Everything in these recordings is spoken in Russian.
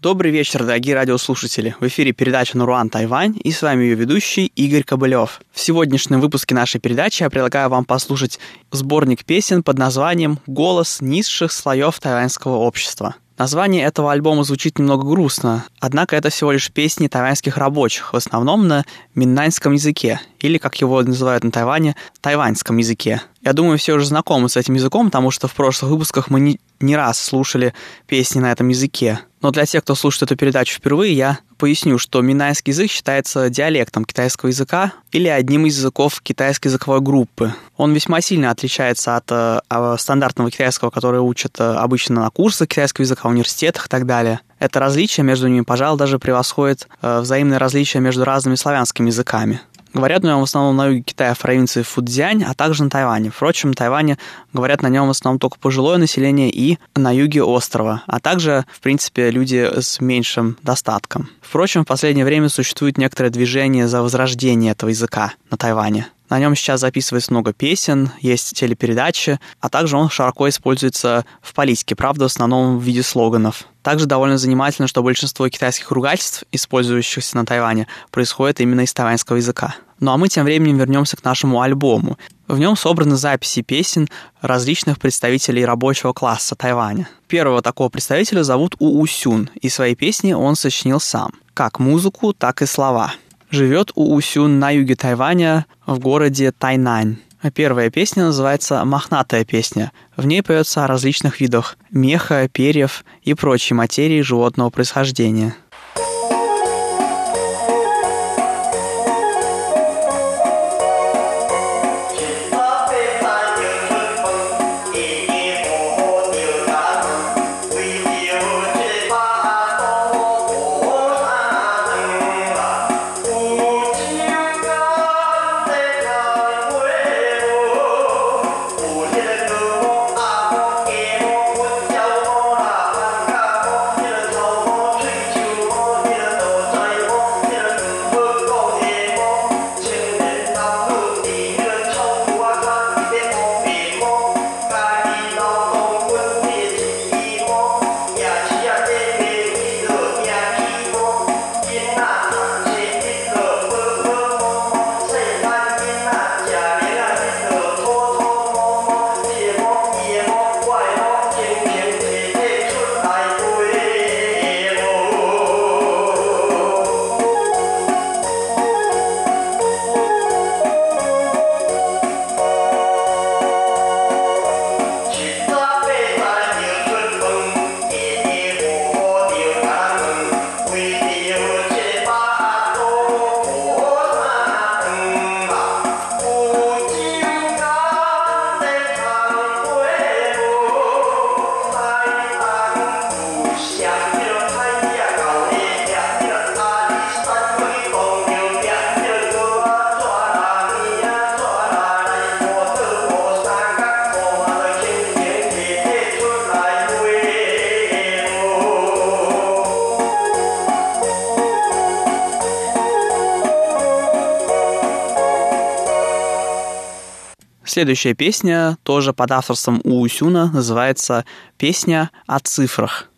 Добрый вечер, дорогие радиослушатели. В эфире передача «Наруан Тайвань» и с вами ее ведущий Игорь Кобылев. В сегодняшнем выпуске нашей передачи я предлагаю вам послушать сборник песен под названием «Голос низших слоев тайваньского общества». Название этого альбома звучит немного грустно, однако это всего лишь песни тайваньских рабочих, в основном на миннаньском языке, или, как его называют на Тайване, тайваньском языке. Я думаю, все уже знакомы с этим языком, потому что в прошлых выпусках мы не, не раз слушали песни на этом языке. Но для тех, кто слушает эту передачу впервые, я поясню, что минайский язык считается диалектом китайского языка или одним из языков китайской языковой группы. Он весьма сильно отличается от э, стандартного китайского, который учат э, обычно на курсах китайского языка, в университетах и так далее. Это различие между ними, пожалуй, даже превосходит э, взаимные различия между разными славянскими языками. Говорят на нем в основном на юге Китая, в провинции Фудзянь, а также на Тайване. Впрочем, на Тайване говорят на нем в основном только пожилое население и на юге острова, а также, в принципе, люди с меньшим достатком. Впрочем, в последнее время существует некоторое движение за возрождение этого языка на Тайване. На нем сейчас записывается много песен, есть телепередачи, а также он широко используется в политике, правда, в основном в виде слоганов. Также довольно занимательно, что большинство китайских ругательств, использующихся на Тайване, происходит именно из тайваньского языка. Ну а мы тем временем вернемся к нашему альбому. В нем собраны записи песен различных представителей рабочего класса Тайваня. Первого такого представителя зовут У Усюн, и свои песни он сочинил сам. Как музыку, так и слова живет у Усюн на юге Тайваня в городе Тайнань. Первая песня называется «Мохнатая песня». В ней поется о различных видах меха, перьев и прочей материи животного происхождения – Следующая песня, тоже под авторством Уусюна, называется «Песня о цифрах».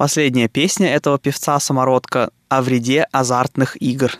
Последняя песня этого певца-самородка о вреде азартных игр.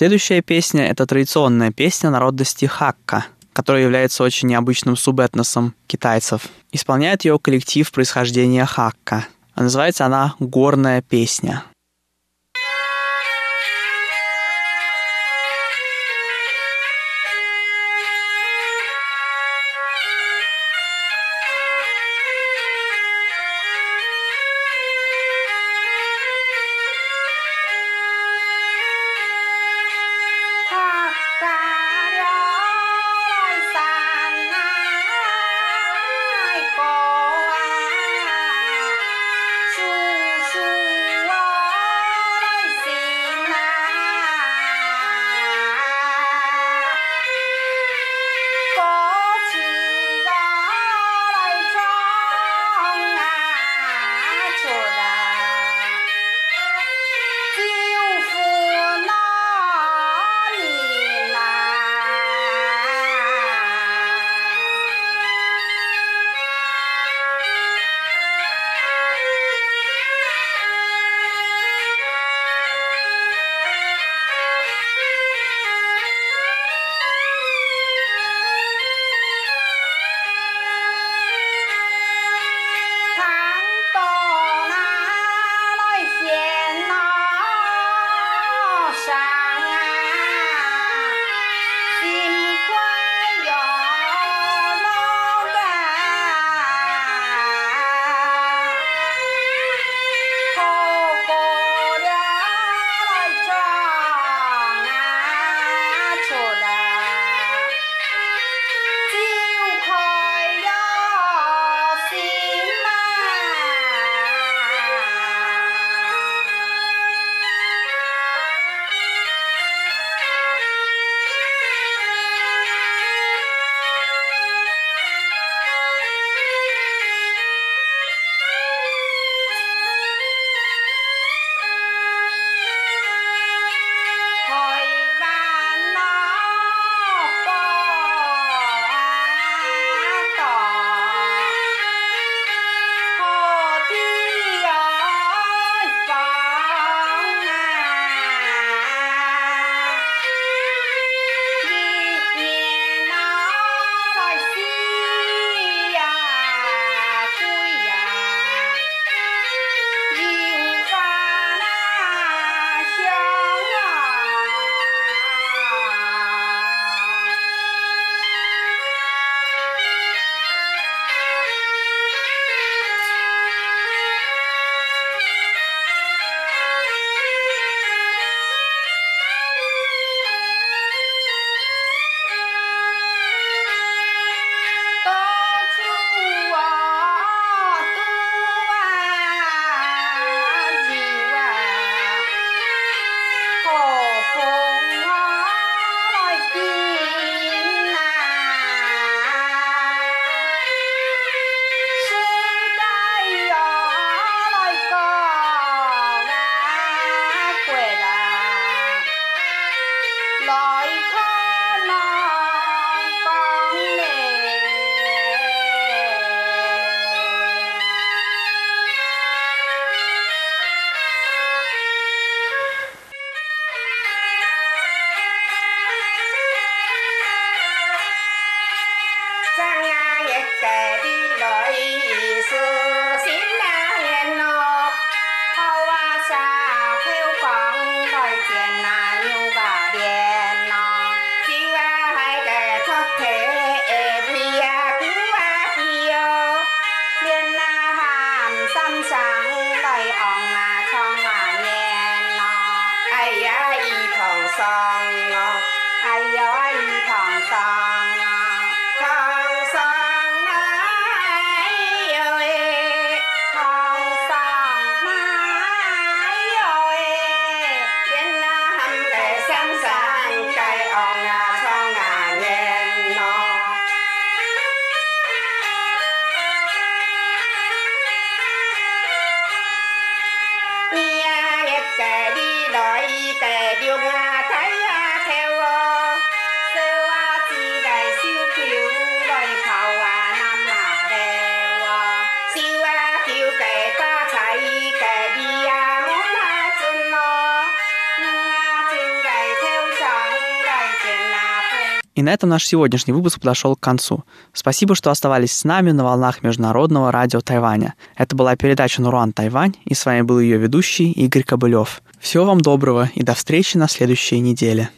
Следующая песня — это традиционная песня народности хакка, которая является очень необычным субэтносом китайцев. Исполняет ее коллектив происхождения хакка. называется она «Горная песня». 下回放来见呐、啊。И на этом наш сегодняшний выпуск подошел к концу. Спасибо, что оставались с нами на волнах Международного радио Тайваня. Это была передача «Нуруан Тайвань», и с вами был ее ведущий Игорь Кобылев. Всего вам доброго и до встречи на следующей неделе.